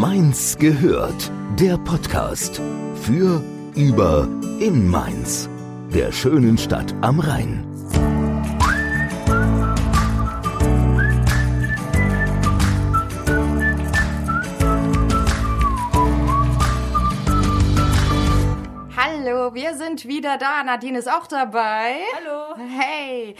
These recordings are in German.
Mainz gehört. Der Podcast für, über, in Mainz. Der schönen Stadt am Rhein. Hallo, wir sind wieder da. Nadine ist auch dabei. Hallo. Hey.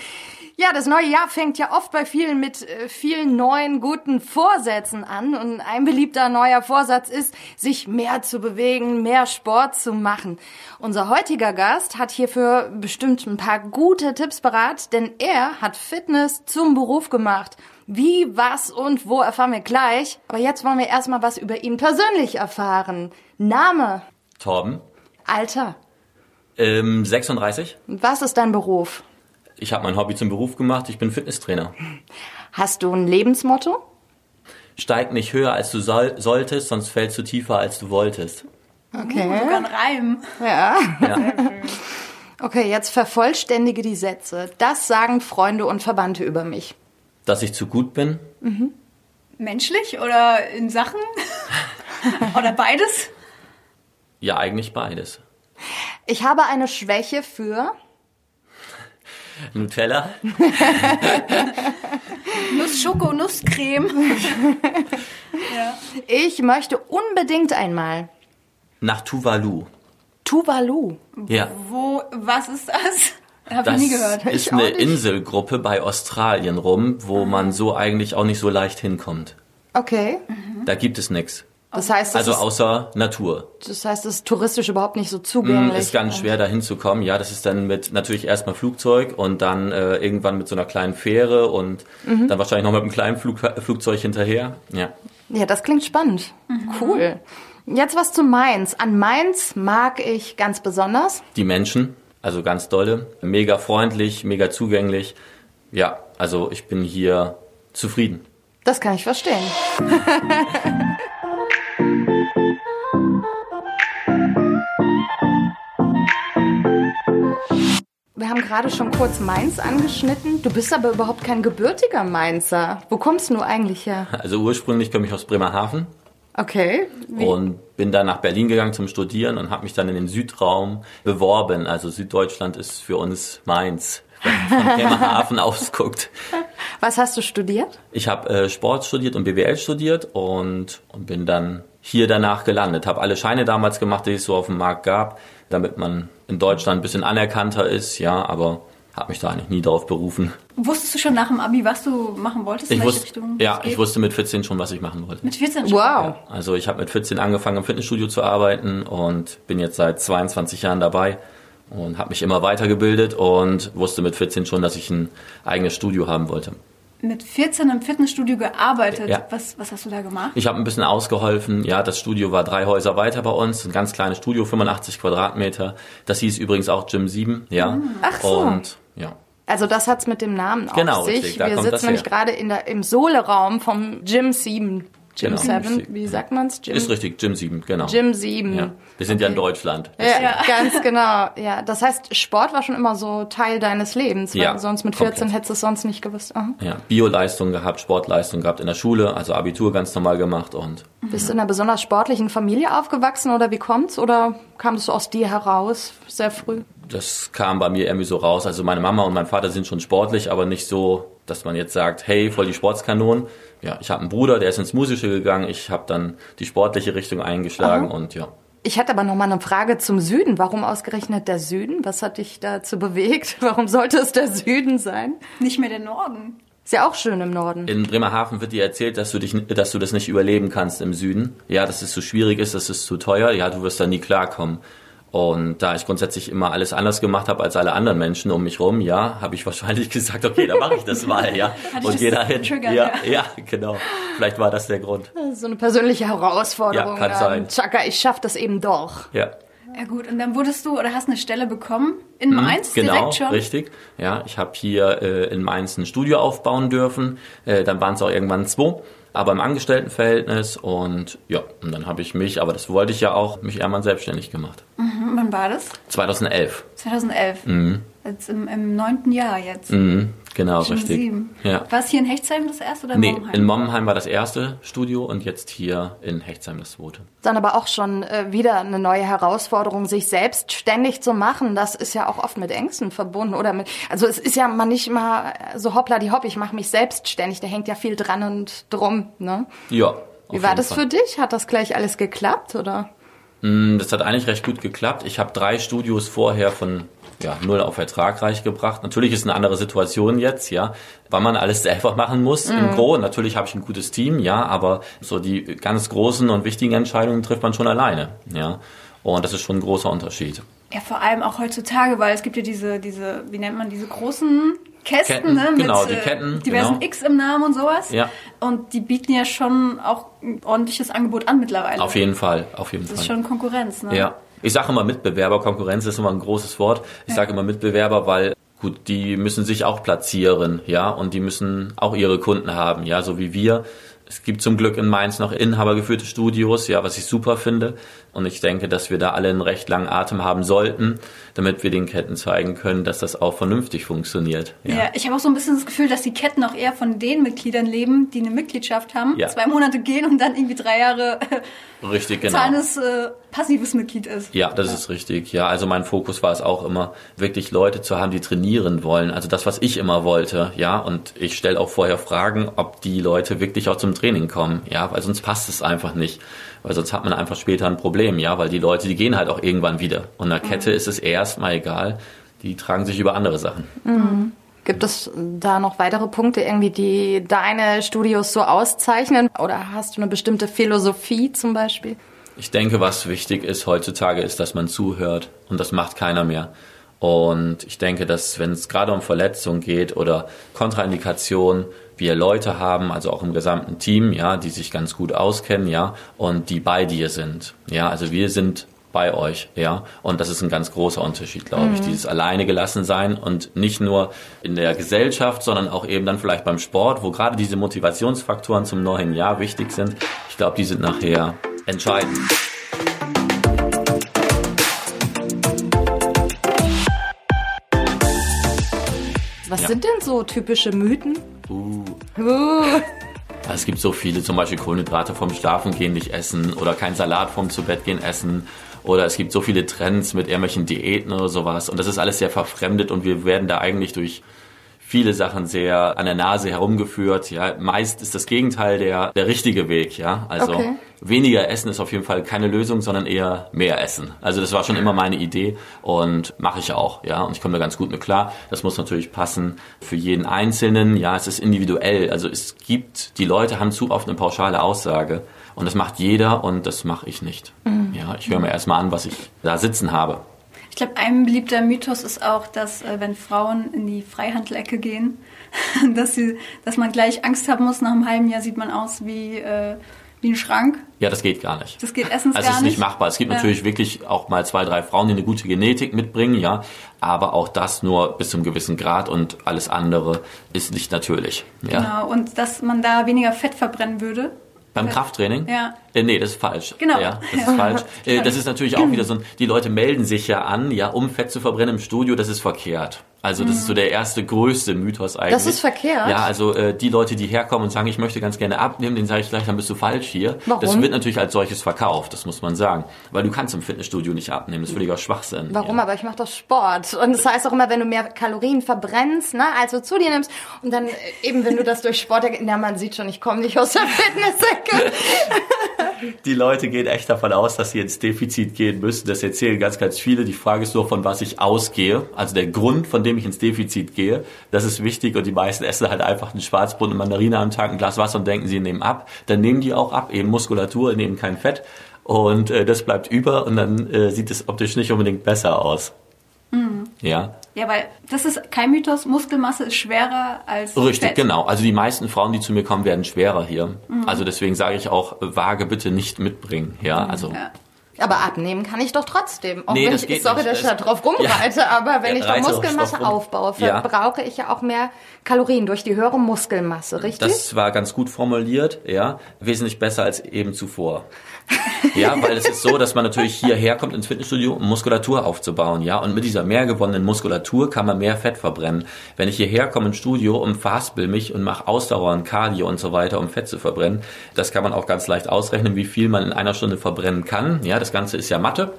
Ja, das neue Jahr fängt ja oft bei vielen mit äh, vielen neuen guten Vorsätzen an. Und ein beliebter neuer Vorsatz ist, sich mehr zu bewegen, mehr Sport zu machen. Unser heutiger Gast hat hierfür bestimmt ein paar gute Tipps parat, denn er hat Fitness zum Beruf gemacht. Wie, was und wo erfahren wir gleich. Aber jetzt wollen wir erstmal was über ihn persönlich erfahren. Name, Torben, Alter. ähm, 36. Was ist dein Beruf? Ich habe mein Hobby zum Beruf gemacht. Ich bin Fitnesstrainer. Hast du ein Lebensmotto? Steig nicht höher, als du soll, solltest, sonst fällst du tiefer, als du wolltest. Okay. Sogar ein Reim. Ja. Ja. Okay, jetzt vervollständige die Sätze. Das sagen Freunde und Verwandte über mich. Dass ich zu gut bin, Menschlich oder in Sachen? oder beides? ja eigentlich beides. Ich habe eine Schwäche für. Nutella, Nuss, Schoko, Nusscreme. ja. Ich möchte unbedingt einmal. nach Tuvalu. Tuvalu. Ja, Wo, was ist das? Hab das ich nie gehört. ist Ich eine. Inselgruppe bei Australien rum, wo man so eigentlich auch nicht so leicht hinkommt. Okay. Da gibt es nichts. Das heißt, das, Also ist, außer Natur. das heißt, es ist touristisch überhaupt nicht so Mm, zugänglich. Ist ganz schwer da hinzukommen. Ja, das ist dann mit natürlich erstmal Flugzeug und dann äh, irgendwann mit so einer kleinen Fähre und Mhm. dann wahrscheinlich noch mit einem kleinen Flug, Flugzeug hinterher. Ja. Ja, das klingt spannend. Cool. Jetzt was zu Mainz. An Mainz mag ich ganz besonders. Die Menschen, also ganz dolle, mega freundlich, mega zugänglich. Ja, also ich bin hier zufrieden. Das kann ich verstehen. Wir haben gerade schon kurz Mainz angeschnitten. Du bist aber überhaupt kein gebürtiger Mainzer. Wo kommst du eigentlich her? Also ursprünglich komme ich aus Bremerhaven Okay. Wie? und bin dann nach Berlin gegangen zum Studieren und habe mich dann in den Südraum beworben. Also Süddeutschland ist für uns Mainz, wenn man von Bremerhaven ausguckt. Was hast du studiert? Ich habe äh, Sport studiert und BWL studiert und, und bin dann hier danach gelandet. Habe alle Scheine damals gemacht, die es so auf dem Markt gab, damit man in Deutschland ein bisschen anerkannter ist, ja, aber habe mich da eigentlich nie darauf berufen. Wusstest du schon nach dem Abi, was du machen wolltest? in Ich welche wusste, Richtung ja, ich wusste mit 14 schon, was ich machen wollte. Mit 14 schon. Wow. Also ich habe mit 14 angefangen im Fitnessstudio zu arbeiten und bin jetzt seit 22 Jahren dabei und habe mich immer weitergebildet und wusste mit 14 schon, dass ich ein eigenes Studio haben wollte. Mit 14 im Fitnessstudio gearbeitet. Ja. Was, was hast du da gemacht? Ich habe ein bisschen ausgeholfen. Ja, das Studio war drei Häuser weiter bei uns. Ein ganz kleines Studio, 85 Quadratmeter. Das hieß übrigens auch Gym 7. Ja. Ach so. Und ja. Also das hat's mit dem Namen Genau, auf sich. richtig, da Wir kommt das sitzen nämlich her. gerade in der, im Sohleraum vom Gym 7. Gym Genau. 7, Gym wie sagt man's? Gym, Ist richtig, Gym 7, genau. Gym 7. Ja. Wir sind ja in Deutschland. Ja, Ja. ganz genau. Ja, das heißt, Sport war schon immer so Teil deines Lebens, weil Ja, sonst mit 14 komplett. hättest du es sonst nicht gewusst. Aha. Ja, Bioleistung gehabt, Sportleistung gehabt in der Schule, also Abitur ganz normal gemacht und Bist du in einer besonders sportlichen Familie aufgewachsen oder wie kommt's? Oder kam das so aus dir heraus sehr früh? das kam bei mir irgendwie so raus. Also meine Mama und mein Vater sind schon sportlich, aber nicht so, dass man jetzt sagt, hey, voll die Sportskanonen. Ja, ich habe einen Bruder, der ist ins Musische gegangen. Ich habe dann die sportliche Richtung eingeschlagen und ja. Ich hatte aber noch mal eine Frage zum Süden. Warum ausgerechnet der Süden? Was hat dich dazu bewegt? Warum sollte es der Süden sein? Nicht mehr der Norden. Ist ja auch schön im Norden. In Bremerhaven wird dir erzählt, dass du dich, dass du das nicht überleben kannst im Süden. Ja, dass es zu schwierig ist, dass es zu teuer. Ja, du wirst da nie klarkommen. Und da ich grundsätzlich immer alles anders gemacht habe als alle anderen Menschen um mich rum, ja, habe ich wahrscheinlich gesagt, okay, dann mache ich das mal, ja. Und das dahin. getriggert, Ja, ja. ja, genau. Vielleicht war das der Grund. So eine persönliche Herausforderung. Ja, kann sein. Ähm, Chaka, ich schaff das eben doch. Ja. Ja gut, und dann wurdest du oder hast eine Stelle bekommen in Mainz Genau, direkt schon? richtig. Ja, ich habe hier äh, in Mainz ein Studio aufbauen dürfen. Äh, dann waren es auch irgendwann zwei, aber im Angestelltenverhältnis. Und ja, und dann habe ich mich, aber das wollte ich ja auch, mich irgendwann selbstständig gemacht. Mhm, Wann war das? 2011. 2011. Mhm. Jetzt im, im neunten Jahr jetzt. Mhm. Genau, Schon richtig. sieben. Ja. War es hier in Hechtsheim das erste oder in Nee, Momheim? in Mommenheim war das erste Studio und jetzt hier in Hechtsheim das zweite. Dann aber auch schon äh, wieder eine neue Herausforderung, sich selbstständig zu machen. Das ist ja auch oft mit Ängsten verbunden oder mit, also es ist ja man nicht mal so hoppla die hopp, ich mache mich selbstständig. Da hängt ja viel dran und drum. Ne? Ja. Wie war das für dich? Hat das gleich alles geklappt oder? Das hat eigentlich recht gut geklappt. Ich habe drei Studios vorher von ja, null auf ertragreich gebracht. Natürlich ist eine andere Situation jetzt, ja, weil man alles selber machen muss im Gro. Natürlich habe ich ein gutes Team, ja, aber so die ganz großen und wichtigen Entscheidungen trifft man schon alleine, ja. Und das ist schon ein großer Unterschied. Ja, vor allem auch heutzutage, weil es gibt ja diese, diese, wie nennt man diese großen Kästen, Ketten, ne? genau, mit die äh, Ketten, diversen genau. X im Namen und sowas. Ja. Und die bieten ja schon auch ein ordentliches Angebot an mittlerweile. Auf jeden Fall, auf jeden Das Fall. ist schon Konkurrenz, ne? Ja. Ich sage immer Mitbewerber, Konkurrenz ist immer ein großes Wort. Ich sage immer Mitbewerber, weil gut, die müssen sich auch platzieren, ja, und die müssen auch ihre Kunden haben, ja, so wie wir. Es gibt zum Glück in Mainz noch inhabergeführte Studios, ja, was ich super finde. Und ich denke, dass wir da alle einen recht langen Atem haben sollten, damit wir den Ketten zeigen können, dass das auch vernünftig funktioniert. Ja, ich habe auch so ein bisschen das Gefühl, dass die Ketten auch eher von den Mitgliedern leben, die eine Mitgliedschaft haben, Ja. zwei Monate gehen und dann irgendwie drei Jahre Richtig, genau. zahlendes äh, passives Mitglied ist. Ja, das ist richtig. Ja, also mein Fokus war es auch immer, wirklich Leute zu haben, die trainieren wollen. Also das, was ich immer wollte. Ja, und ich stelle auch vorher Fragen, ob die Leute wirklich auch zum Training kommen. Ja, weil sonst passt es einfach nicht. Weil sonst hat man einfach später ein Problem. Ja, weil die Leute, die gehen halt auch irgendwann wieder. Und einer Kette ist es erstmal egal. Die tragen sich über andere Sachen. Gibt es da noch weitere Punkte irgendwie, die deine Studios so auszeichnen? Oder hast du eine bestimmte Philosophie zum Beispiel? Ich denke, was wichtig ist heutzutage, ist, dass man zuhört. Und das macht keiner mehr. Und ich denke, dass wenn es gerade um Verletzungen geht oder Kontraindikationen, wir Leute haben, also auch im gesamten Team, ja, die sich ganz gut auskennen, ja, und die bei dir sind. Ja, also wir sind bei euch, ja. Und das ist ein ganz großer Unterschied, glaube ich. Dieses alleine gelassen sein und nicht nur in der Gesellschaft, sondern auch eben dann vielleicht beim Sport, wo gerade diese Motivationsfaktoren zum neuen Jahr wichtig sind. Ich glaube, die sind nachher entscheidend. Was Ja. sind denn so typische Mythen? Uh. Uh. Es gibt so viele, zum Beispiel Kohlenhydrate vom Schlafengehen nicht essen oder kein Salat vom Zubettgehen essen. Oder es gibt so viele Trends mit irgendwelchen Diäten oder sowas. Und das ist alles sehr verfremdet und wir werden da eigentlich durch viele Sachen sehr an der Nase herumgeführt. Ja, meist ist das Gegenteil der, der richtige Weg. Ja, also Okay. weniger essen ist auf jeden Fall keine Lösung, sondern eher mehr essen. Also das war schon immer meine Idee und mache ich auch. Ja, und ich komme da ganz gut mit klar. Das muss natürlich passen für jeden Einzelnen. Ja, es ist individuell. Also es gibt, die Leute haben zu oft eine pauschale Aussage und das macht jeder und das mache ich nicht. Ja, ich höre mir erstmal an, was ich da sitzen habe. Ich glaube, ein beliebter Mythos ist auch, dass äh, wenn Frauen in die Freihandelecke gehen, dass, sie, dass man gleich Angst haben muss, nach einem halben Jahr sieht man aus wie, äh, wie ein Schrank. Ja, das geht gar nicht. Das geht erstens Also es gar ist nicht nicht. machbar. Es gibt Ja. natürlich wirklich auch mal zwei, drei Frauen, die eine gute Genetik mitbringen, ja. Aber auch das nur bis zum gewissen Grad und alles andere ist nicht natürlich. Ja. Genau, und dass man da weniger Fett verbrennen würde. Beim Krafttraining? Ja. Äh, nee, das ist falsch. Genau. Ja, das ist falsch. Äh, das ist natürlich auch wieder so ein, die Leute melden sich ja an, ja, um Fett zu verbrennen im Studio, das ist verkehrt. Also das ist so der erste größte Mythos eigentlich. Das ist verkehrt? Ja, also äh, die Leute, die herkommen und sagen, ich möchte ganz gerne abnehmen, denen sage ich gleich, dann bist du falsch hier. Warum? Das wird natürlich als solches verkauft, das muss man sagen. Weil du kannst im Fitnessstudio nicht abnehmen, das ist völliger Schwachsinn. Warum? Ja. Aber ich mache doch Sport. Und das heißt auch immer, wenn du mehr Kalorien verbrennst, ne, als du zu dir nimmst, und dann äh, eben, wenn du das durch Sport, na, man sieht schon, ich komme nicht aus der Fitnessecke. Die Leute gehen echt davon aus, dass sie ins Defizit gehen müssen. Das erzählen ganz, ganz viele. Die Frage ist nur, von was ich ausgehe. Also der Grund, von dem ich ins Defizit gehe. Das ist wichtig. Und die meisten essen halt einfach einen Schwarzbrot, eine Mandarine am Tag, ein Glas Wasser und denken, sie nehmen ab. Dann nehmen die auch ab, eben Muskulatur, nehmen kein Fett. Und äh, das bleibt über und dann äh, sieht es optisch nicht unbedingt besser aus. Ja. Ja, weil das ist kein Mythos. Muskelmasse ist schwerer als Richtig, Fett. genau. Also die meisten Frauen, die zu mir kommen, werden schwerer hier. Also deswegen sage ich auch, Waage bitte nicht mitbringen. Ja, also Ja. Aber abnehmen kann ich doch trotzdem. Auch Nee, wenn das ich, sorry, nicht. dass ich da drauf rumreite, Ja. aber wenn Ja, ich auch Muskelmasse aufbaue, Ja. verbrauche ich ja auch mehr Kalorien durch die höhere Muskelmasse, richtig? Das war ganz gut formuliert, ja. Wesentlich besser als eben zuvor. Ja, weil es ist so, dass man natürlich hierher kommt ins Fitnessstudio, um Muskulatur aufzubauen, ja. Und mit dieser mehr gewonnenen Muskulatur kann man mehr Fett verbrennen. Wenn ich hierher komme ins Studio und verhaspel mich und mache Ausdauer und Cardio und so weiter, um Fett zu verbrennen, das kann man auch ganz leicht ausrechnen, wie viel man in einer Stunde verbrennen kann. Ja, das Ganze ist ja Mathe.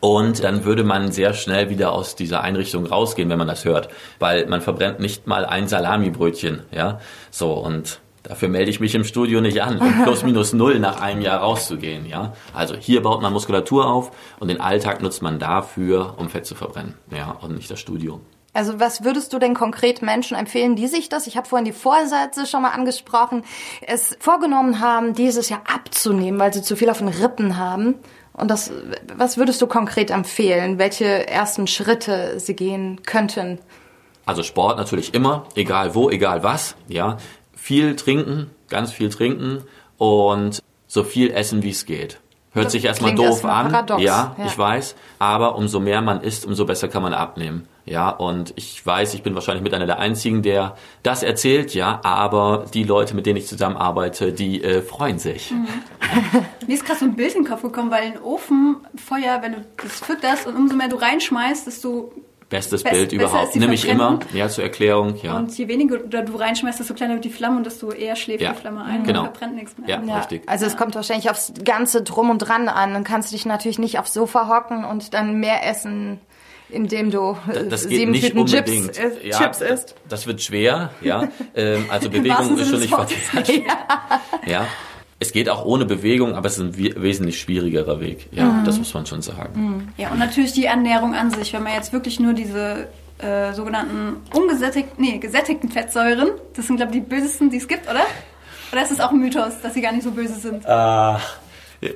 Und dann würde man sehr schnell wieder aus dieser Einrichtung rausgehen, wenn man das hört. Weil man verbrennt nicht mal ein Salamibrötchen, ja. So, und dafür melde ich mich im Studio nicht an, um plus minus null nach einem Jahr rauszugehen, ja. Also hier baut man Muskulatur auf und den Alltag nutzt man dafür, um Fett zu verbrennen, ja, und nicht das Studio. Also was würdest du denn konkret Menschen empfehlen, die sich das, ich habe vorhin die Vorsätze schon mal angesprochen, es vorgenommen haben, dieses Jahr abzunehmen, weil sie zu viel auf den Rippen haben? Und das, was würdest du konkret empfehlen, welche ersten Schritte sie gehen könnten? Also Sport natürlich immer, egal wo, egal was, ja. Viel trinken, ganz viel trinken und so viel essen, wie es geht. Hört Das sich erstmal doof erstmal an, paradox, ja, ja. ich weiß, aber umso mehr man isst, umso besser kann man abnehmen. Ja, und ich weiß, ich bin wahrscheinlich mit einer der einzigen, der das erzählt, ja, aber die Leute, mit denen ich zusammenarbeite, die äh, freuen sich. Mhm. Mir ist gerade so ein Bild in den Kopf gekommen, weil ein Ofenfeuer, wenn du das fütterst und umso mehr du reinschmeißt, desto Bestes Best- Bild überhaupt. die Nimm ich immer, ja, zur Erklärung, ja. und je weniger oder du reinschmeißt, desto kleiner wird die Flamme und desto eher schläft Ja, die Flamme ein genau. und verbrennt nichts mehr. Ja. Richtig. Also es kommt wahrscheinlich aufs ganze Drum und Dran an. Dann kannst du dich natürlich nicht aufs Sofa hocken und dann mehr essen, indem du äh, das geht sieben nicht Tüten Chips, äh, ja, Chips das, isst. das wird schwer, ja. Ähm, also Bewegung ist schon nicht verkehrt. Ja. Es geht auch ohne Bewegung, aber es ist ein we- wesentlich schwierigerer Weg. Ja, Mhm. das muss man schon sagen. Ja, und natürlich die Ernährung an sich. Wenn man jetzt wirklich nur diese äh, sogenannten ungesättigten, nee, gesättigten Fettsäuren, das sind, glaube ich, die bösesten, die es gibt, oder? Oder ist es auch ein Mythos, dass sie gar nicht so böse sind? Ah,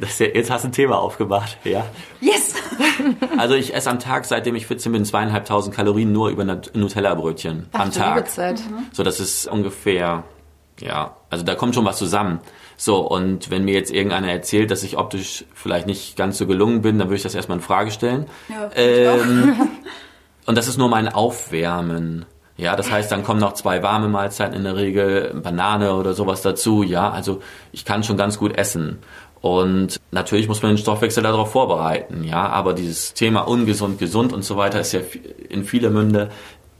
das, jetzt hast du ein Thema aufgemacht, ja. Yes! Also ich esse am Tag, seitdem ich 14 bin, zweieinhalbtausend Kalorien nur über Nut- Nutella-Brötchen am Tag. Zeit. So, das ist ungefähr, ja, also da kommt schon was zusammen. So, und wenn mir jetzt irgendeiner erzählt, dass ich optisch vielleicht nicht ganz so gelungen bin, dann würde ich das erstmal in Frage stellen. Ja, ähm, und das ist nur mein Aufwärmen. Ja, das heißt, dann kommen noch zwei warme Mahlzeiten in der Regel, Banane oder sowas dazu. Ja, also ich kann schon ganz gut essen. Und natürlich muss man den Stoffwechsel darauf vorbereiten. Ja, aber dieses Thema ungesund, gesund und so weiter ist ja in viele Münde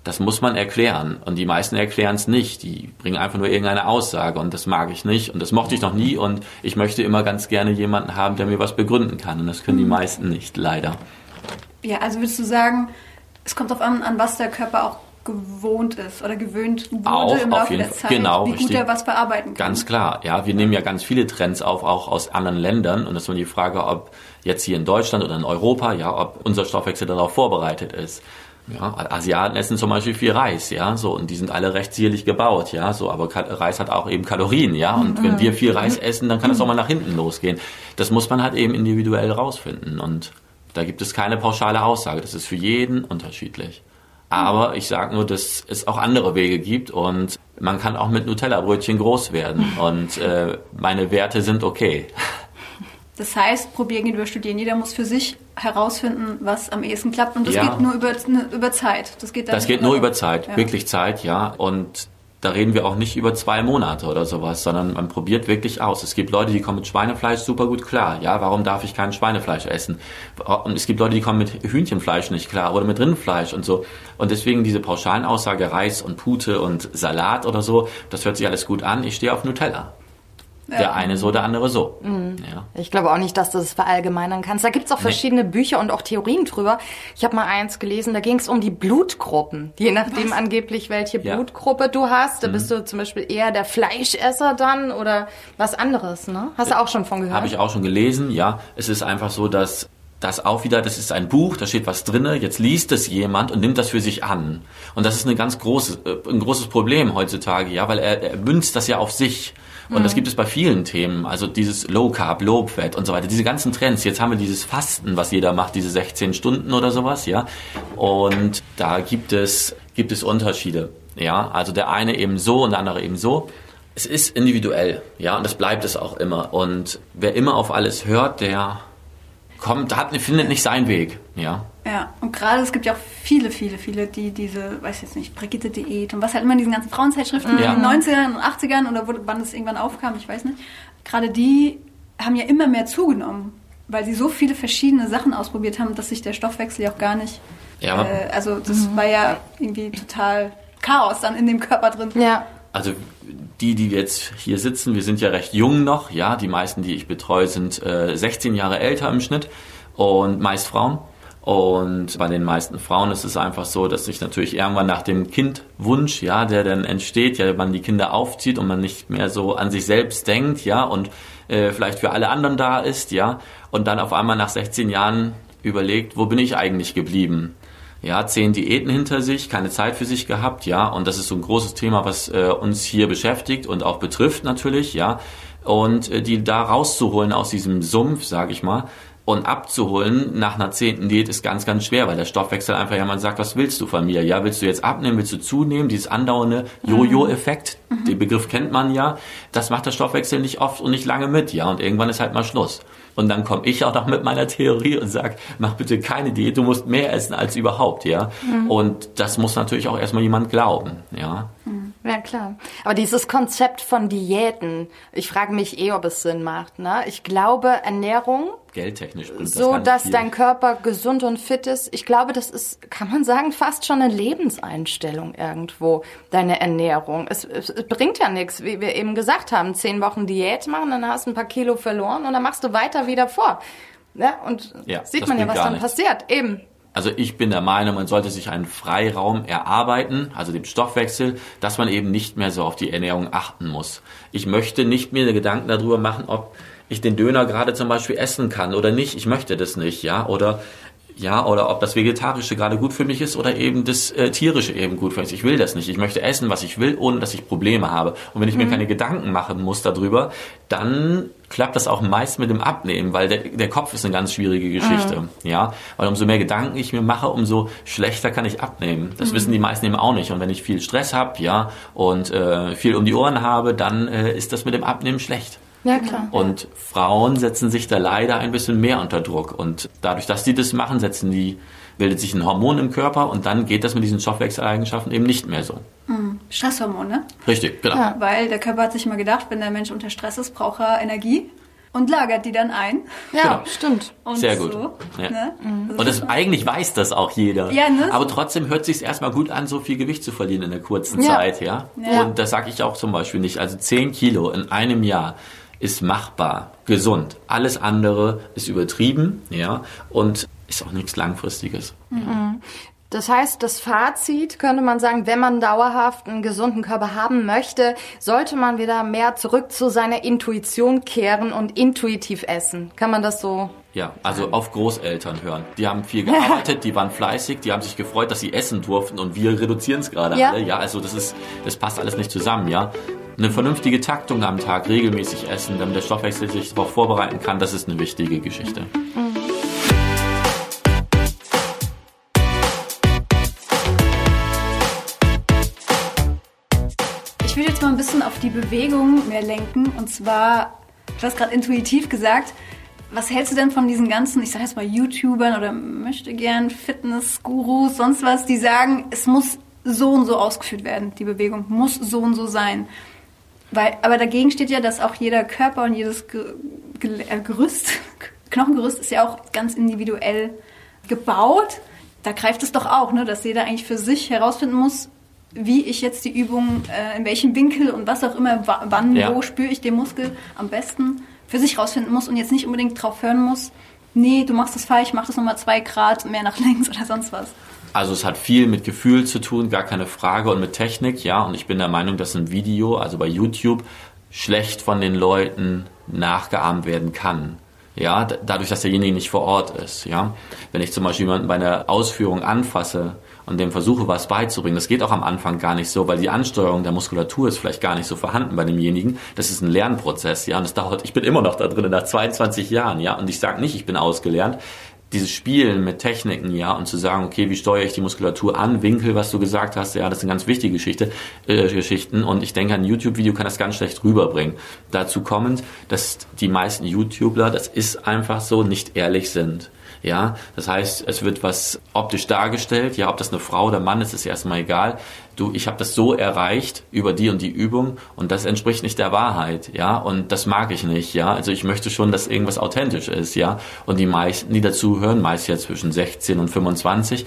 das muss man erklären. Und die meisten erklären es nicht. Die bringen einfach nur irgendeine Aussage und das mag ich nicht und das mochte ich noch nie und ich möchte immer ganz gerne jemanden haben, der mir was begründen kann. Und das können die meisten nicht, leider. Ja, also würdest du sagen, es kommt darauf an, an was der Körper auch gewohnt ist oder gewöhnt wurde Auch, im auf Laufe der. Zeit, Genau, wie gut richtig. er was verarbeiten kann. Ganz klar, ja. Wir nehmen ja ganz viele Trends auf, auch aus anderen Ländern. Und das ist nur die Frage, ob jetzt hier in Deutschland oder in Europa, ja, ob unser Stoffwechsel darauf vorbereitet ist. Ja, Asiaten essen zum Beispiel viel Reis, ja, so, und die sind alle recht zierlich gebaut, ja, so, aber Reis hat auch eben Kalorien, ja, und wenn wir viel Reis essen, dann kann das auch mal nach hinten losgehen. Das muss man halt eben individuell rausfinden und da gibt es keine pauschale Aussage, das ist für jeden unterschiedlich. Aber ich sage nur, dass es auch andere Wege gibt und man kann auch mit Nutella-Brötchen groß werden und äh, meine Werte sind okay. Das heißt, probieren geht über studieren. Jeder muss für sich herausfinden, was am ehesten klappt. Und das Ja. geht nur über, ne, über Zeit. Das geht, Das geht nur über Zeit, Ja. wirklich Zeit, ja. Und da reden wir auch nicht über zwei Monate oder sowas, sondern man probiert wirklich aus. Es gibt Leute, die kommen mit Schweinefleisch super gut klar. Ja, warum darf ich kein Schweinefleisch essen? Und es gibt Leute, die kommen mit Hühnchenfleisch nicht klar oder mit Rindfleisch und so. Und deswegen diese pauschalen Aussage Reis und Pute und Salat oder so, das hört sich alles gut an. Ich stehe auf Nutella. Der eine so, der andere so. Ja. Ich glaube auch nicht, dass du das verallgemeinern kannst. Da gibt's auch verschiedene Bücher und auch Theorien drüber. Ich habe mal eins gelesen, da ging's um die Blutgruppen. Je nachdem angeblich, welche Ja. Mhm. Blutgruppe du hast. Da bist du zum Beispiel eher der Fleischesser dann oder was anderes. Ne? Hast du auch schon von gehört? Habe ich auch schon gelesen, ja. Es ist einfach so, dass das auch wieder, das ist ein Buch, da steht was drinne, jetzt liest es jemand und nimmt das für sich an. Und das ist eine ganz große, äh, ein großes Problem heutzutage, ja, weil er, er münzt das ja auf sich. Und das gibt es bei vielen Themen, also dieses Low Carb, Low Fat und so weiter, diese ganzen Trends. Jetzt haben wir dieses Fasten, was jeder macht, diese 16 Stunden oder sowas, ja. Und da gibt es, gibt es Unterschiede, ja. Also der eine eben so und der andere eben so. Es ist individuell, ja, und das bleibt es auch immer. Und wer immer auf alles hört, der kommt, hat, findet nicht seinen Weg, ja. Ja, und gerade es gibt ja auch viele, viele, viele, die diese, weiß ich jetzt nicht, Brigitte Diät und was halt immer in diesen ganzen Frauenzeitschriften Ja. in den 90ern und 80ern oder wo, wann es irgendwann aufkam, ich weiß nicht. Gerade die haben ja immer mehr zugenommen, weil sie so viele verschiedene Sachen ausprobiert haben, dass sich der Stoffwechsel ja auch gar nicht, Ja, äh, also das war ja irgendwie total Chaos dann in dem Körper drin. Ja. Also die, die jetzt hier sitzen, wir sind ja recht jung noch, ja, die meisten, die ich betreue, sind äh, 16 Jahre älter im Schnitt und meist Frauen. Und bei den meisten Frauen ist es einfach so, dass sich natürlich irgendwann nach dem Kindwunsch, ja, der dann entsteht, ja, man die Kinder aufzieht und man nicht mehr so an sich selbst denkt, ja, und äh, vielleicht für alle anderen da ist, ja, und dann auf einmal nach 16 Jahren überlegt, wo bin ich eigentlich geblieben? ja, zehn Diäten hinter sich, keine Zeit für sich gehabt, ja, und das ist so ein großes Thema, was äh, uns hier beschäftigt und auch betrifft natürlich, ja, und äh, die da rauszuholen aus diesem Sumpf, sage ich mal, und abzuholen nach einer zehnten Diät ist ganz, ganz schwer, weil der Stoffwechsel einfach ja man sagt, was willst du von mir? Ja, willst du jetzt abnehmen, willst du zunehmen? Dieses andauernde Jojo-Effekt, den Begriff kennt man ja, das macht der Stoffwechsel nicht oft und nicht lange mit, ja, und irgendwann ist halt mal Schluss. Und dann komme ich auch noch mit meiner Theorie und sage, mach bitte keine Diät, du musst mehr essen als überhaupt, ja. Und das muss natürlich auch erstmal jemand glauben, ja. Ja, klar. Aber dieses Konzept von Diäten, ich frage mich eh, ob es Sinn macht. Ne? Ich glaube, Ernährung, Geldtechnisch bringt das so ganz dass viel. dein Körper gesund und fit ist, ich glaube, das ist, kann man sagen, fast schon eine Lebenseinstellung irgendwo, deine Ernährung. Es, es, es bringt ja nichts, wie wir eben gesagt haben, zehn Wochen Diät machen, dann hast du ein paar Kilo verloren und dann machst du weiter wieder vor. Ja, und Ja, sieht man ja, was dann nichts. passiert. Eben. Also ich bin der Meinung, man sollte sich einen Freiraum erarbeiten, also dem Stoffwechsel, dass man eben nicht mehr so auf die Ernährung achten muss. Ich möchte nicht mir Gedanken darüber machen, ob ich den Döner gerade zum Beispiel essen kann oder nicht. Ich möchte das nicht, ja. Oder ja, oder ob das Vegetarische gerade gut für mich ist oder eben das äh, Tierische eben gut für mich. Ich will das nicht. Ich möchte essen, was ich will, ohne dass ich Probleme habe. Und wenn ich mir keine Gedanken machen muss darüber, dann klappt das auch meist mit dem Abnehmen, weil der, der Kopf ist eine ganz schwierige Geschichte. Ja, weil umso mehr Gedanken ich mir mache, umso schlechter kann ich abnehmen. Das wissen die meisten eben auch nicht. Und wenn ich viel Stress habe, ja, und äh, viel um die Ohren habe, dann äh, ist das mit dem Abnehmen schlecht. Ja, klar. Und Frauen setzen sich da leider ein bisschen mehr unter Druck. Und dadurch, dass die das machen, setzen die, bildet sich ein Hormon im Körper und dann geht das mit diesen Stoffwechseleigenschaften eben nicht mehr so. Stresshormon, ne? Richtig, genau. Ja. Weil der Körper hat sich mal gedacht, wenn der Mensch unter Stress ist, braucht er Energie und lagert die dann ein. Ja, Genau. stimmt. Und Sehr gut. So, Ja. ne? Also Und das, eigentlich weiß das auch jeder. Ja, ne? Aber trotzdem hört sich erstmal gut an, so viel Gewicht zu verlieren in der kurzen Ja. Zeit, ja. Ja. Und das sage ich auch zum Beispiel nicht. Also 10 Kilo in einem Jahr ist machbar, gesund. Alles andere ist übertrieben, ja, und ist auch nichts Langfristiges. Das heißt, das Fazit könnte man sagen, wenn man dauerhaft einen gesunden Körper haben möchte, sollte man wieder mehr zurück zu seiner Intuition kehren und intuitiv essen. Kann man das so? Ja, also auf Großeltern hören. Die haben viel gearbeitet, die waren fleißig, die haben sich gefreut, dass sie essen durften und wir reduzieren es gerade Ja. alle. Ja, also das ist, das passt alles nicht zusammen, ja. Eine vernünftige Taktung am Tag, regelmäßig essen, damit der Stoffwechsel sich darauf vorbereiten kann, das ist eine wichtige Geschichte. Ich will jetzt mal ein bisschen auf die Bewegung mehr lenken. Und zwar, du hast gerade intuitiv gesagt, was hältst du denn von diesen ganzen, ich sag jetzt mal YouTubern oder möchte gern Fitness-Gurus, sonst was, die sagen, es muss so und so ausgeführt werden, die Bewegung muss so und so sein. Weil, aber dagegen steht ja, dass auch jeder Körper und jedes äh, Gerüst, Knochengerüst ist ja auch ganz individuell gebaut. Da greift es doch auch, ne, dass jeder eigentlich für sich herausfinden muss, wie ich jetzt die Übung, äh, in welchem Winkel und was auch immer, wa- wann, Ja. wo spüre ich den Muskel am besten für sich rausfinden muss und jetzt nicht unbedingt drauf hören muss, nee, du machst das falsch, mach das nochmal zwei Grad mehr nach links oder sonst was. Also es hat viel mit Gefühl zu tun, gar keine Frage, und mit Technik, ja. Und ich bin der Meinung, dass ein Video, also bei YouTube, schlecht von den Leuten nachgeahmt werden kann. Ja, dadurch, dass derjenige nicht vor Ort ist, ja. Wenn ich zum Beispiel jemanden bei einer Ausführung anfasse und dem versuche, was beizubringen, das geht auch am Anfang gar nicht so, weil die Ansteuerung der Muskulatur ist vielleicht gar nicht so vorhanden bei demjenigen. Das ist ein Lernprozess, ja. Und das dauert, ich bin immer noch da drin nach 22 Jahren, ja. Und ich sage nicht, ich bin ausgelernt dieses Spielen mit Techniken, ja, und zu sagen, okay, wie steuere ich die Muskulatur an, Winkel, was du gesagt hast, ja, das sind ganz wichtige Geschichte, äh, Geschichten. Und ich denke, ein YouTube-Video kann das ganz schlecht rüberbringen. Dazu kommend, dass die meisten YouTuber, das ist einfach so, nicht ehrlich sind. Ja, das heißt, es wird was optisch dargestellt. Ja, ob das eine Frau oder Mann ist, ist erstmal egal. Du, ich habe das so erreicht über die und die Übung und das entspricht nicht der Wahrheit. Ja, und das mag ich nicht. Ja, also ich möchte schon, dass irgendwas authentisch ist. Ja, und die meisten, die dazu hören, meist ja zwischen 16 und 25,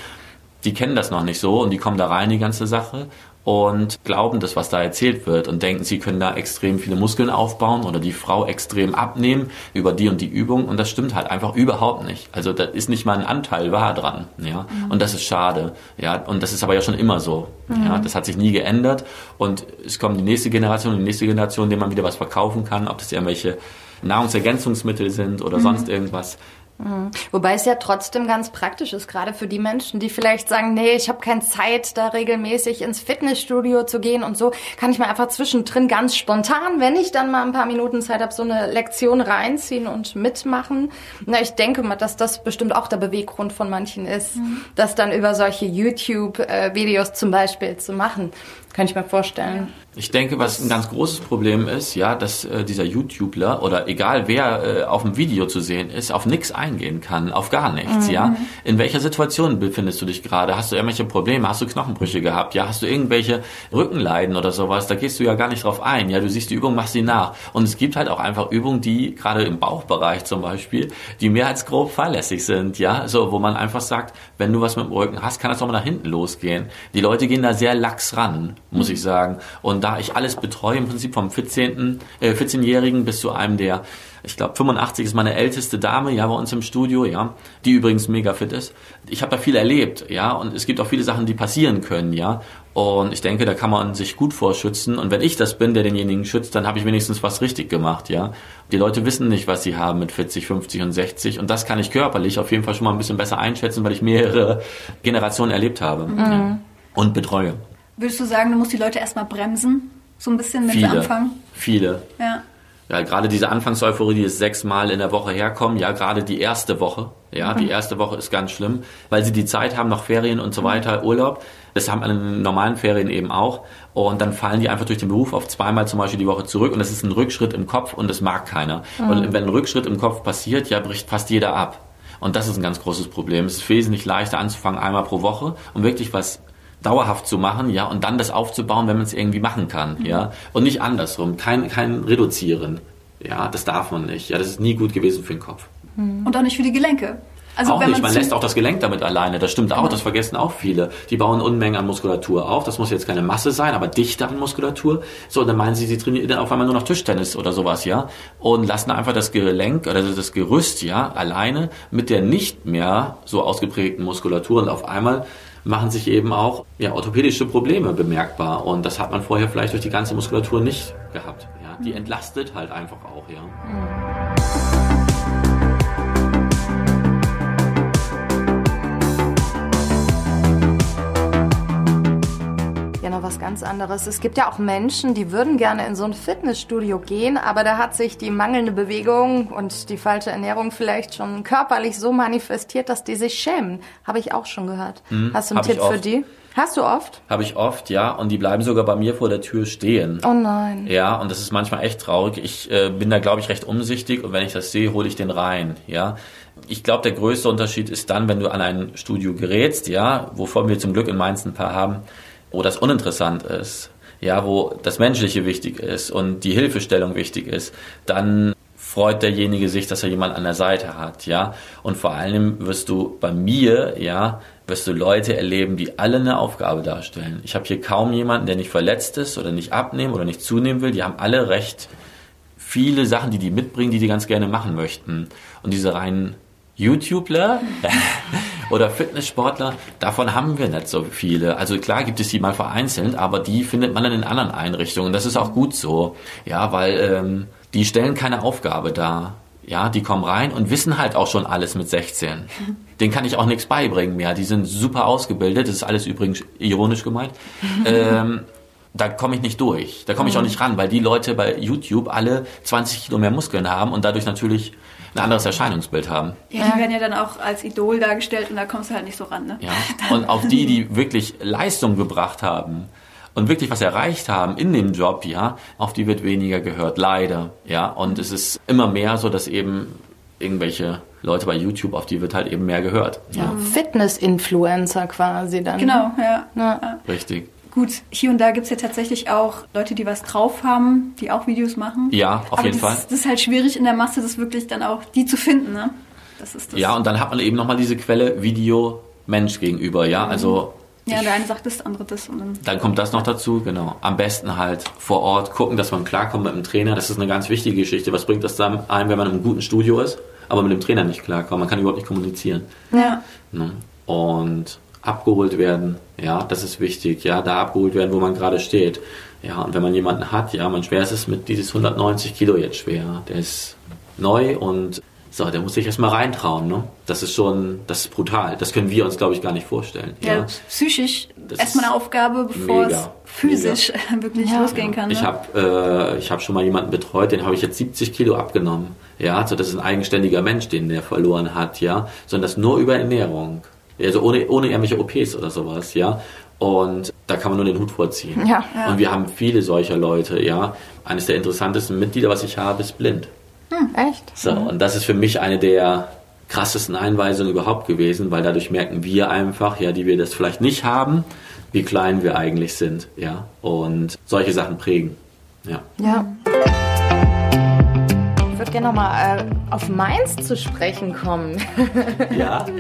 die kennen das noch nicht so und die kommen da rein, die ganze Sache und glauben das, was da erzählt wird und denken, sie können da extrem viele Muskeln aufbauen oder die Frau extrem abnehmen über die und die Übung und das stimmt halt einfach überhaupt nicht. Also da ist nicht mal ein Anteil wahr dran, ja, mhm. und das ist schade, ja, und das ist aber ja schon immer so, mhm. ja, das hat sich nie geändert und es kommt die nächste Generation, die nächste Generation, denen man wieder was verkaufen kann, ob das irgendwelche Nahrungsergänzungsmittel sind oder mhm. sonst irgendwas. Mhm. Wobei es ja trotzdem ganz praktisch ist, gerade für die Menschen, die vielleicht sagen, nee, ich habe keine Zeit, da regelmäßig ins Fitnessstudio zu gehen und so, kann ich mir einfach zwischendrin ganz spontan, wenn ich dann mal ein paar Minuten Zeit habe, so eine Lektion reinziehen und mitmachen. Na, ich denke mal, dass das bestimmt auch der Beweggrund von manchen ist, mhm. das dann über solche YouTube-Videos zum Beispiel zu machen. Kann ich mir vorstellen. Ich denke, was ein ganz großes Problem ist, ja, dass äh, dieser YouTuber oder egal wer äh, auf dem Video zu sehen ist, auf nichts eingehen kann, auf gar nichts, mhm. ja. In welcher Situation befindest du dich gerade? Hast du irgendwelche Probleme? Hast du Knochenbrüche gehabt? Ja, hast du irgendwelche Rückenleiden oder sowas? Da gehst du ja gar nicht drauf ein. Ja, du siehst die Übung, machst sie nach. Und es gibt halt auch einfach Übungen, die gerade im Bauchbereich zum Beispiel, die mehr als grob fahrlässig sind, ja, so wo man einfach sagt, wenn du was mit dem Rücken hast, kann das auch mal nach hinten losgehen. Die Leute gehen da sehr lax ran muss ich sagen. Und da ich alles betreue, im Prinzip vom 14. Äh, 14-Jährigen bis zu einem der, ich glaube 85 ist meine älteste Dame, ja, bei uns im Studio, ja, die übrigens mega fit ist. Ich habe da viel erlebt, ja, und es gibt auch viele Sachen, die passieren können, ja. Und ich denke, da kann man sich gut vorschützen. Und wenn ich das bin, der denjenigen schützt, dann habe ich wenigstens was richtig gemacht, ja. Die Leute wissen nicht, was sie haben mit 40, 50 und 60. Und das kann ich körperlich auf jeden Fall schon mal ein bisschen besser einschätzen, weil ich mehrere Generationen erlebt habe mhm. ja. und betreue. Würdest du sagen, du musst die Leute erstmal bremsen? So ein bisschen, wenn viele, sie anfangen? Viele. Ja. Ja, gerade diese Anfangseuphorie, die ist sechsmal in der Woche herkommen, ja, gerade die erste Woche, ja, mhm. die erste Woche ist ganz schlimm, weil sie die Zeit haben, noch Ferien und so weiter, Urlaub, das haben an normalen Ferien eben auch und dann fallen die einfach durch den Beruf auf zweimal zum Beispiel die Woche zurück und das ist ein Rückschritt im Kopf und das mag keiner. Mhm. Und wenn ein Rückschritt im Kopf passiert, ja, bricht fast jeder ab. Und das ist ein ganz großes Problem. Es ist wesentlich leichter anzufangen, einmal pro Woche und wirklich was dauerhaft zu machen, ja, und dann das aufzubauen, wenn man es irgendwie machen kann, mhm. ja, und nicht andersrum, kein, kein Reduzieren, ja, das darf man nicht, ja, das ist nie gut gewesen für den Kopf. Mhm. Und auch nicht für die Gelenke. Also auch nicht, man lässt auch das Gelenk damit alleine, das stimmt auch, genau. das vergessen auch viele. Die bauen Unmengen an Muskulatur auf, das muss jetzt keine Masse sein, aber dichter an Muskulatur. So, dann meinen sie, sie trainieren dann auf einmal nur noch Tischtennis oder sowas, ja, und lassen einfach das Gelenk oder das Gerüst, ja, alleine mit der nicht mehr so ausgeprägten Muskulatur und auf einmal machen sich eben auch ja, orthopädische Probleme bemerkbar. Und das hat man vorher vielleicht durch die ganze Muskulatur nicht gehabt. Ja. Die entlastet halt einfach auch, ja. Ja, was ganz anderes. Es gibt ja auch Menschen, die würden gerne in so ein Fitnessstudio gehen, aber da hat sich die mangelnde Bewegung und die falsche Ernährung vielleicht schon körperlich so manifestiert, dass die sich schämen. Habe ich auch schon gehört. Mhm, Hast du einen Tipp für die? Hast du oft? Habe ich oft, ja. Und die bleiben sogar bei mir vor der Tür stehen. Oh nein. Ja, und das ist manchmal echt traurig. Ich äh, bin da, glaube ich, recht umsichtig und wenn ich das sehe, hole ich den rein, ja. Ich glaube, der größte Unterschied ist dann, wenn du an ein Studio gerätst, ja, wovon wir zum Glück in Mainz ein paar haben, wo das uninteressant ist, ja, wo das Menschliche wichtig ist und die Hilfestellung wichtig ist, dann freut derjenige sich, dass er jemand an der Seite hat, ja. Und vor allem wirst du bei mir, ja, wirst du Leute erleben, die alle eine Aufgabe darstellen. Ich habe hier kaum jemanden, der nicht verletzt ist oder nicht abnehmen oder nicht zunehmen will. Die haben alle recht viele Sachen, die die mitbringen, die die ganz gerne machen möchten. Und diese reinen YouTuber oder Fitnesssportler, davon haben wir nicht so viele. Also klar gibt es die mal vereinzelt, aber die findet man dann in anderen Einrichtungen. Das ist auch gut so, ja, weil ähm, die stellen keine Aufgabe dar. Ja, die kommen rein und wissen halt auch schon alles mit 16. Den kann ich auch nichts beibringen mehr. Die sind super ausgebildet. Das ist alles übrigens ironisch gemeint. ähm, da komme ich nicht durch. Da komme ich auch nicht ran, weil die Leute bei YouTube alle 20 Kilo mehr Muskeln haben und dadurch natürlich ein anderes Erscheinungsbild haben. Ja, die werden ja dann auch als Idol dargestellt und da kommst du halt nicht so ran, ne? Ja. Und auf die, die wirklich Leistung gebracht haben und wirklich was erreicht haben in dem Job, ja, auf die wird weniger gehört, leider. Ja. Und es ist immer mehr so, dass eben irgendwelche Leute bei YouTube, auf die wird halt eben mehr gehört. Ja. Fitness-Influencer quasi dann. Genau, ja. Ja. Richtig. Gut, hier und da gibt's ja tatsächlich auch Leute, die was drauf haben, die auch Videos machen. Ja, auf Aber jeden das, Fall. Das ist halt schwierig in der Masse, das wirklich dann auch die zu finden, ne? Das ist das. Ja, und dann hat man eben nochmal diese Quelle Video Mensch gegenüber, ja. Also ja, der eine sagt das, der andere das und dann. Dann kommt das noch dazu, genau. Am besten halt vor Ort gucken, dass man klarkommt mit dem Trainer. Das ist eine ganz wichtige Geschichte. Was bringt das dann ein, wenn man in einem guten Studio ist, aber mit dem Trainer nicht klarkommt? Man kann überhaupt nicht kommunizieren. Ja. Ne? Und abgeholt werden, ja, das ist wichtig, ja, da abgeholt werden, wo man gerade steht. Ja, und wenn man jemanden hat, ja, man schwer ist es mit dieses 190 Kilo jetzt schwer. Der ist neu und so, der muss sich erstmal reintrauen, ne? Das ist schon, das ist brutal. Das können wir uns, glaube ich, gar nicht vorstellen. Ja, Ja. psychisch Das erstmal eine Aufgabe, bevor mega, es physisch wirklich Ja. losgehen kann. Ne? Ich habe äh, ich hab schon mal jemanden betreut, den habe ich jetzt 70 Kilo abgenommen. Ja, also das ist ein eigenständiger Mensch, den der verloren hat, ja. Sondern das nur über Ernährung. Also ohne, ohne irgendwelche OPs oder sowas, ja. Und da kann man nur den Hut vorziehen. Ja. Und wir haben viele solcher Leute, ja. Eines der interessantesten Mitglieder, was ich habe, ist blind. Echt? So, und das ist für mich eine der krassesten Einweisungen überhaupt gewesen, weil dadurch merken wir einfach, ja, die wir das vielleicht nicht haben, wie klein wir eigentlich sind, ja. Und solche Sachen prägen. Ja. Ja. Ich würde gerne nochmal äh, auf Mainz zu sprechen kommen. Ja.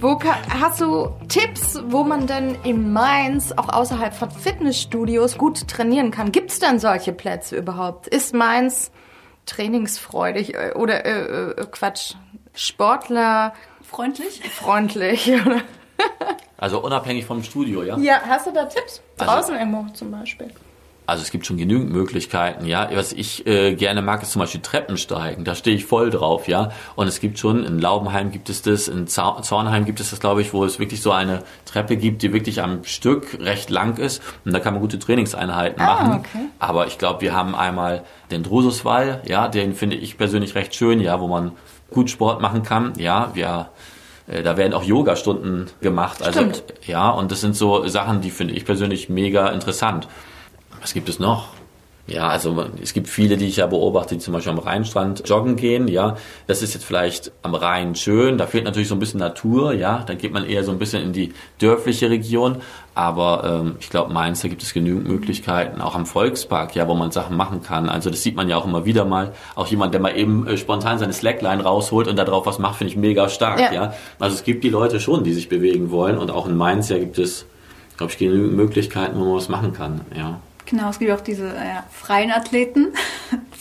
Wo ka- hast du Tipps, wo man denn in Mainz auch außerhalb von Fitnessstudios gut trainieren kann? Gibt es denn solche Plätze überhaupt? Ist Mainz trainingsfreudig äh, oder äh, äh, Quatsch, sportlerfreundlich? Freundlich? oder? Also unabhängig vom Studio, ja? Ja, hast du da Tipps? Also- Draußen irgendwo zum Beispiel. Also es gibt schon genügend Möglichkeiten, ja. Was ich äh, gerne mag, ist zum Beispiel Treppensteigen. Da stehe ich voll drauf, ja. Und es gibt schon, in Laubenheim gibt es das, in Zornheim gibt es das, glaube ich, wo es wirklich so eine Treppe gibt, die wirklich am Stück recht lang ist. Und da kann man gute Trainingseinheiten Ah, machen. okay. Aber ich glaube, wir haben einmal den Drususwall, ja, den finde ich persönlich recht schön, ja, wo man gut Sport machen kann. Ja, wir äh, da werden auch Yoga-Stunden gemacht. Also, Stimmt. ja, und das sind so Sachen, die finde ich persönlich mega interessant. Was gibt es noch? Ja, also es gibt viele, die ich ja beobachte, die zum Beispiel am Rheinstrand joggen gehen, ja. Das ist jetzt vielleicht am Rhein schön, da fehlt natürlich so ein bisschen Natur, ja. Dann geht man eher so ein bisschen in die dörfliche Region. Aber ähm, ich glaube, Mainz, da gibt es genügend Möglichkeiten, auch am Volkspark, ja, wo man Sachen machen kann. Also das sieht man ja auch immer wieder mal. Auch jemand, der mal eben äh, spontan seine Slackline rausholt und da drauf was macht, finde ich mega stark, Ja. ja. Also es gibt die Leute schon, die sich bewegen wollen. Und auch in Mainz ja gibt es, glaube ich, genügend Möglichkeiten, wo man was machen kann, ja. Genau, es gibt auch diese äh, freien Athleten.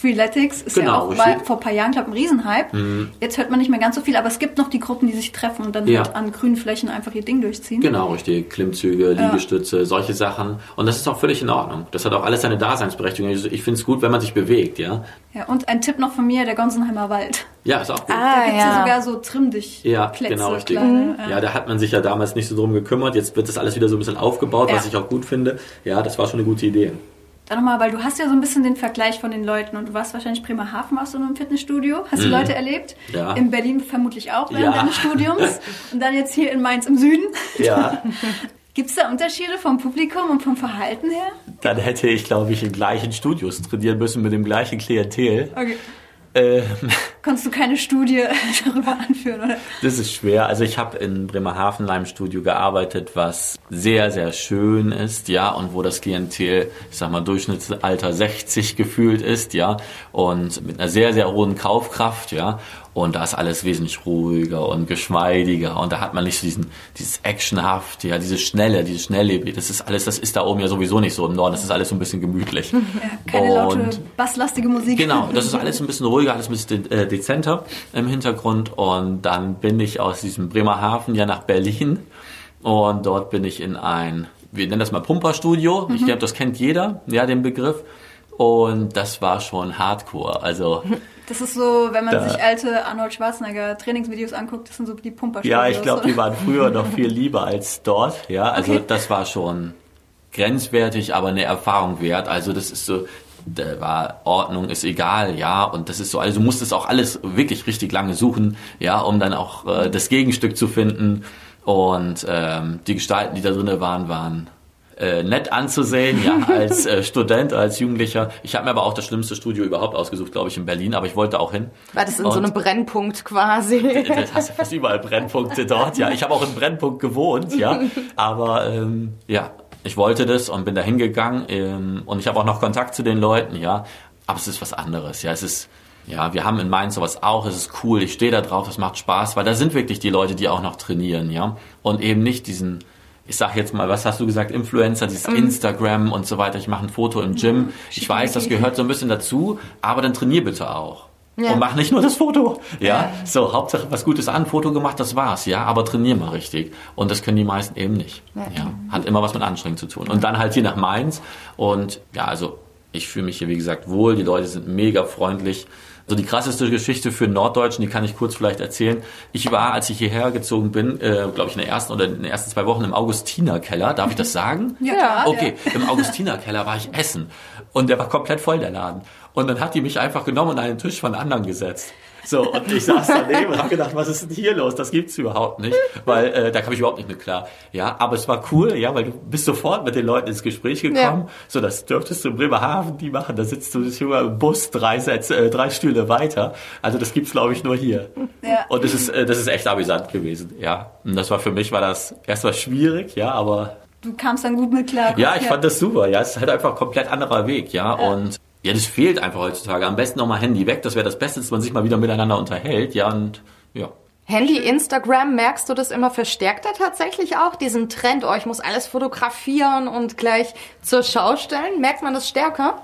Freeletics ist Genau, ja auch. Mhm. war vor ein paar Jahren, glaube ich, ein Riesenhype. Jetzt hört man nicht mehr ganz so viel, aber es gibt noch die Gruppen, die sich treffen und dann Ja. halt an grünen Flächen einfach ihr Ding durchziehen. Genau, richtig. Klimmzüge, Liegestütze, solche Sachen. Und das ist auch völlig in Ordnung. Das hat auch alles seine Daseinsberechtigung. Also Ich finde es gut, wenn man sich bewegt, ja. Ja, und ein Tipp noch von mir, der Gonsenheimer Wald. Ja, ist auch gut. Ah, Da gibt's ja. ja. sogar so trimm dich Ja, Plätze, genau, richtig. kleine, ja. Ja, da hat man sich ja damals nicht so drum gekümmert. Jetzt wird das alles wieder so ein bisschen aufgebaut, was Ja. ich auch gut finde. Ja, das war schon eine gute Idee. Dann nochmal, weil du hast ja so ein bisschen den Vergleich von den Leuten und du warst wahrscheinlich Bremerhaven, warst du in einem Fitnessstudio, hast die Leute erlebt? Mhm. Ja. In Berlin vermutlich auch während Ja. deines Studiums und dann jetzt hier in Mainz im Süden. Ja, Gibt es da Unterschiede vom Publikum und vom Verhalten her? dann hätte ich, glaube ich, in gleichen Studios trainieren müssen mit dem gleichen Klientel. Okay. Ähm, Konntest du keine Studie darüber anführen, oder? Das ist schwer. Also ich habe in Bremerhaven in einem Studio gearbeitet, was sehr, sehr schön ist, ja, und wo das Klientel, ich sag mal, Durchschnittsalter 60 gefühlt ist, ja, und mit einer sehr, sehr hohen Kaufkraft, ja. Und da ist alles wesentlich ruhiger und geschmeidiger und da hat man nicht so diesen, dieses Actionhaft, ja, diese Schnelle, diese Schnelllebig. Das ist alles, das ist da oben ja sowieso nicht so im Norden. Das ist alles so ein bisschen gemütlich. Ja, keine laute, Und- basslastige Musik. Genau, das ist alles ein bisschen ruhiger, alles ein bisschen äh, dezenter im Hintergrund. Und dann bin ich aus diesem Bremerhaven ja nach Berlin. Und dort bin ich in ein, wir nennen das mal Pumperstudio. Ich glaube, das kennt jeder, ja, den Begriff. Und das war schon Hardcore. Also, Das ist so, wenn man Da- sich alte Arnold Schwarzenegger Trainingsvideos anguckt, das sind so die Pumper ja, ich glaube, die waren früher noch viel lieber als dort. Ja, also Okay. das war schon grenzwertig, aber eine Erfahrung wert. Also das ist so, da war Ordnung ist egal, ja, und das ist so, also du musstest auch alles wirklich richtig lange suchen, ja, um dann auch äh, das Gegenstück zu finden. Und ähm, die Gestalten, die da drinnen waren, waren äh, nett anzusehen, ja, als äh, Student, als Jugendlicher. Ich habe mir aber auch das schlimmste Studio überhaupt ausgesucht, glaube ich, in Berlin, aber ich wollte auch hin. War das in und so einem Brennpunkt quasi? Das hast du fast überall Brennpunkte dort, ja. Ich habe auch in Brennpunkt gewohnt, ja. Aber ähm, ja, ich wollte das und bin da hingegangen ähm, und ich habe auch noch Kontakt zu den Leuten, ja. Aber es ist was anderes, ja. Es ist ja, wir haben in Mainz sowas auch, es ist cool, ich stehe da drauf, es macht Spaß, weil da sind wirklich die Leute, die auch noch trainieren, ja. Und eben nicht diesen ich sag jetzt mal, was hast du gesagt, Influencer, dieses mm. Instagram und so weiter, ich mache ein Foto im Gym. Ich weiß, das gehört so ein bisschen dazu, aber dann trainier bitte auch. Ja. Und mach nicht nur das Foto. Ja? ja? so Hauptsache was Gutes an, Foto gemacht, das war's, ja, aber trainier mal richtig. Und das können die meisten eben nicht. Ja. ja. Hat immer was mit Anstrengung zu tun. Und dann halt hier nach Mainz und ja, also ich fühle mich hier wie gesagt wohl, die Leute sind mega freundlich. So die krasseste Geschichte für Norddeutschen, die kann ich kurz vielleicht erzählen. Ich war, als ich hierher gezogen bin, äh, glaube ich in der ersten oder in den ersten zwei Wochen im Augustinerkeller. Darf ich das sagen? Ja. Okay, im Augustinerkeller war ich essen und der war komplett voll der Laden. Und dann hat die mich einfach genommen und an einen Tisch von anderen gesetzt. So, und ich saß daneben und habe gedacht, was ist denn hier los? Das gibt's überhaupt nicht. Weil äh, da kam ich überhaupt nicht mit klar. Ja, aber es war cool, ja, weil du bist sofort mit den Leuten ins Gespräch gekommen. Ja. So, das dürftest du in Bremerhaven die machen. Da sitzt du sogar im Bus drei, Sätze, äh, drei Stühle weiter. Also das gibt's, glaube ich, nur hier. Ja. Und das ist, äh, das ist echt amüsant gewesen, ja. Und das war für mich, war das erstmal schwierig, ja, aber Du kamst dann gut mit klar. Ja, ich ja. fand das super. Ja, es ist halt einfach ein komplett anderer Weg, ja. ja. Und ja, das fehlt einfach heutzutage. Am besten nochmal Handy weg. Das wäre das Beste, dass man sich mal wieder miteinander unterhält. Ja, und ja. Handy, Instagram, merkst du das immer verstärkter tatsächlich auch? Diesen Trend, oh, ich muss alles fotografieren und gleich zur Schau stellen. Merkt man das stärker?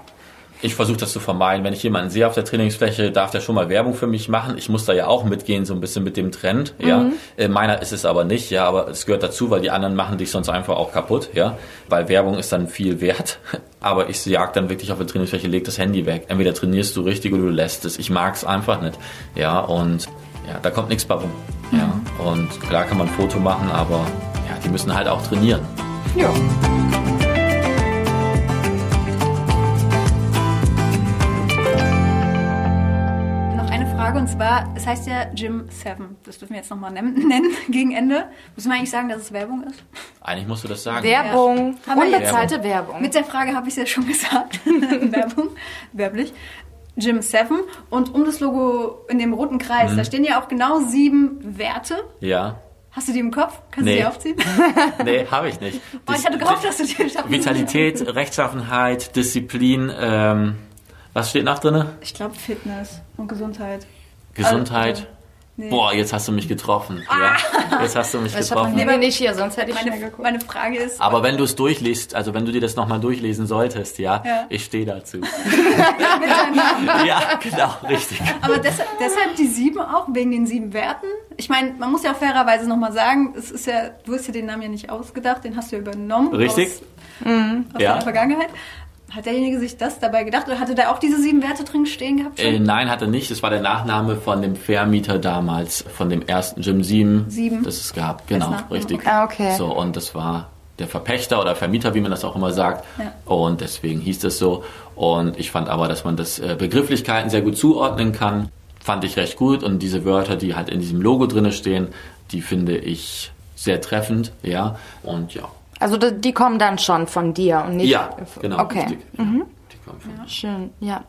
Ich versuche das zu vermeiden. Wenn ich jemanden sehe auf der Trainingsfläche, darf der schon mal Werbung für mich machen. Ich muss da ja auch mitgehen, so ein bisschen mit dem Trend. Ja, mhm. äh, meiner ist es aber nicht. Ja, aber es gehört dazu, weil die anderen machen dich sonst einfach auch kaputt. Ja, weil Werbung ist dann viel wert. Aber ich jag dann wirklich auf der Trainingsfläche, leg das Handy weg. Entweder trainierst du richtig oder du lässt es. Ich mag es einfach nicht. Ja, und ja, da kommt nichts bei rum. Ja, mhm. und klar kann man ein Foto machen, aber ja, die müssen halt auch trainieren. Ja. Frage und zwar, es heißt ja Gym 7. Das dürfen wir jetzt nochmal nennen, nennen gegen Ende. Müssen wir eigentlich sagen, dass es Werbung ist? Eigentlich musst du das sagen. Werbung. Ja. Unbezahlte Werbung. Werbung. Mit der Frage habe ich es ja schon gesagt. Werbung, werblich. Gym 7 und um das Logo in dem roten Kreis, mhm. da stehen ja auch genau sieben Werte. Ja. Hast du die im Kopf? Kannst nee. du die aufziehen? nee, habe ich nicht. Oh, ich hatte gehofft, dass du die Vitalität, Rechtschaffenheit, Disziplin, ähm, was steht noch drin? Ich glaube Fitness und Gesundheit. Gesundheit. Also, nee. Boah, jetzt hast du mich getroffen. Ah. Ja, jetzt hast du mich ich getroffen. Ich nicht hier, sonst hätte ich meine, geguckt. Meine Frage ist. Aber wenn du es durchliest, also wenn du dir das nochmal durchlesen solltest, ja, ja. ich stehe dazu. ja, genau, richtig. Aber deshalb, deshalb die sieben auch, wegen den sieben Werten. Ich meine, man muss ja auch fairerweise nochmal sagen, es ist ja, du hast ja den Namen ja nicht ausgedacht, den hast du ja übernommen. Richtig. Aus, mhm. aus ja. der Vergangenheit. Hat derjenige sich das dabei gedacht oder hatte der auch diese sieben Werte drin stehen gehabt? Äh, nein, hatte nicht. Das war der Nachname von dem Vermieter damals, von dem ersten Gym 7, 7. das es gab. Genau, richtig. Ah, okay. So, und das war der Verpächter oder Vermieter, wie man das auch immer sagt. Ja. Und deswegen hieß das so. Und ich fand aber, dass man das äh, Begrifflichkeiten sehr gut zuordnen kann. Fand ich recht gut. Und diese Wörter, die halt in diesem Logo drinne stehen, die finde ich sehr treffend, ja. Und ja, also die kommen dann schon von dir und nicht. Ja, genau. Okay. Richtig, mhm. Die kommen von ja. Schön, ja.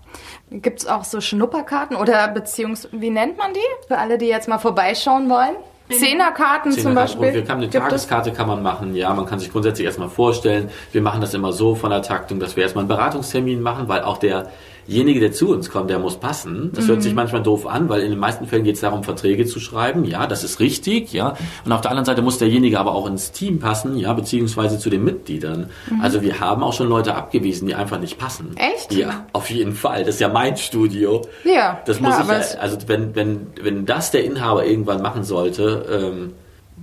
Gibt es auch so Schnupperkarten oder beziehungsweise, wie nennt man die? Für alle, die jetzt mal vorbeischauen wollen? Zehnerkarten Zehner zum Beispiel. Wir kann, eine Tageskarte kann man machen, ja, man kann sich grundsätzlich erstmal vorstellen. Wir machen das immer so von der Taktung, dass wir erstmal einen Beratungstermin machen, weil auch der derjenige, der zu uns kommt, der muss passen. Das mhm. hört sich mhm. manchmal doof an, weil in den meisten Fällen geht es darum, Verträge zu schreiben. Ja, das ist richtig. Ja, und auf der anderen Seite muss derjenige aber auch ins Team passen, ja, beziehungsweise zu den Mitgliedern. Mhm. Also wir haben auch schon Leute abgewiesen, die einfach nicht passen. Echt? Ja, auf jeden Fall. Das ist ja mein Studio. Ja. Das klar, muss ich. Ja, also wenn wenn wenn das der Inhaber irgendwann machen sollte, ähm,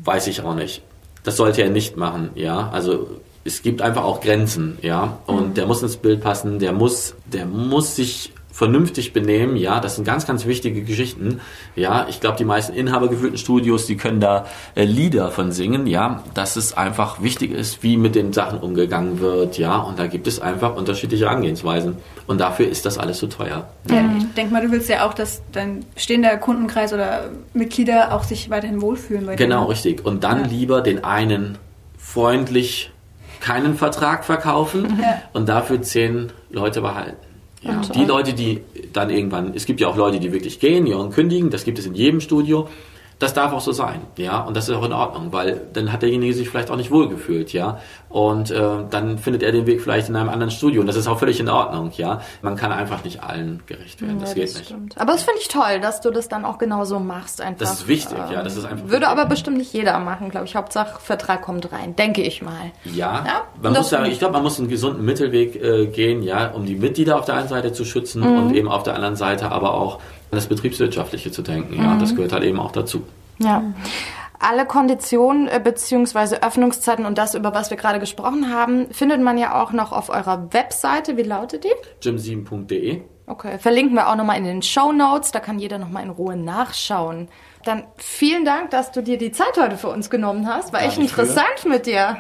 weiß ich auch nicht. Das sollte er nicht machen. Ja, also es gibt einfach auch Grenzen, ja. Und mhm. der muss ins Bild passen, der muss, der muss sich vernünftig benehmen, ja, das sind ganz, ganz wichtige Geschichten. Ja, ich glaube, die meisten inhabergeführten Studios, die können da äh, Lieder von singen, ja, dass es einfach wichtig ist, wie mit den Sachen umgegangen wird, ja, und da gibt es einfach unterschiedliche Angehensweisen. Und dafür ist das alles so teuer. Ja, ich denke mal, du willst ja auch, dass dein bestehender Kundenkreis oder Mitglieder auch sich weiterhin wohlfühlen bei dir. Genau, richtig. Und dann Ja. lieber den einen freundlich keinen Vertrag verkaufen Ja. und dafür zehn Leute behalten. Ja, Und, die Leute, die dann irgendwann, es gibt ja auch Leute, die wirklich gehen, die auch kündigen, das gibt es in jedem Studio. Das darf auch so sein, ja, und das ist auch in Ordnung, weil dann hat derjenige sich vielleicht auch nicht wohlgefühlt, ja, und äh, dann findet er den Weg vielleicht in einem anderen Studio und das ist auch völlig in Ordnung, ja. Man kann einfach nicht allen gerecht werden, das Ja, geht das nicht. stimmt. Aber das finde ich toll, dass du das dann auch genauso machst. Einfach. Das ist wichtig, ja, das ist einfach Würde wichtig. aber bestimmt nicht jeder machen, glaube ich. Hauptsache Vertrag kommt rein, denke ich mal. Ja, Ja, man das muss sagen, ich- glaube, man muss einen gesunden Mittelweg äh, gehen, ja, um die Mitglieder auf der einen Seite zu schützen Mhm. und eben auf der anderen Seite aber auch das Betriebswirtschaftliche zu denken. Mhm. Ja, das gehört halt eben auch dazu. Ja. Alle Konditionen äh, beziehungsweise Öffnungszeiten und das, über was wir gerade gesprochen haben, findet man ja auch noch auf eurer Webseite. Wie lautet die? gym7.de. Okay, verlinken wir auch nochmal in den Show Notes, da kann jeder nochmal in Ruhe nachschauen. Dann vielen Dank, dass du dir die Zeit heute für uns genommen hast. War echt interessant mit dir.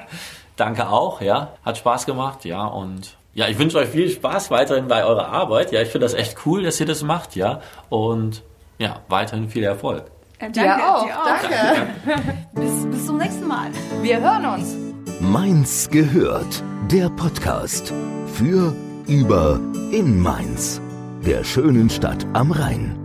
Danke auch, ja, hat Spaß gemacht, ja, und ja, ich wünsche euch viel Spaß weiterhin bei eurer Arbeit. Ja, ich finde das echt cool, dass ihr das macht, ja, und ja, weiterhin viel Erfolg. Äh, Dir danke, auch. dir auch. Danke. Bis, bis zum nächsten Mal. Wir hören uns. Mainz gehört. Der Podcast für, über, in Mainz. Der schönen Stadt am Rhein.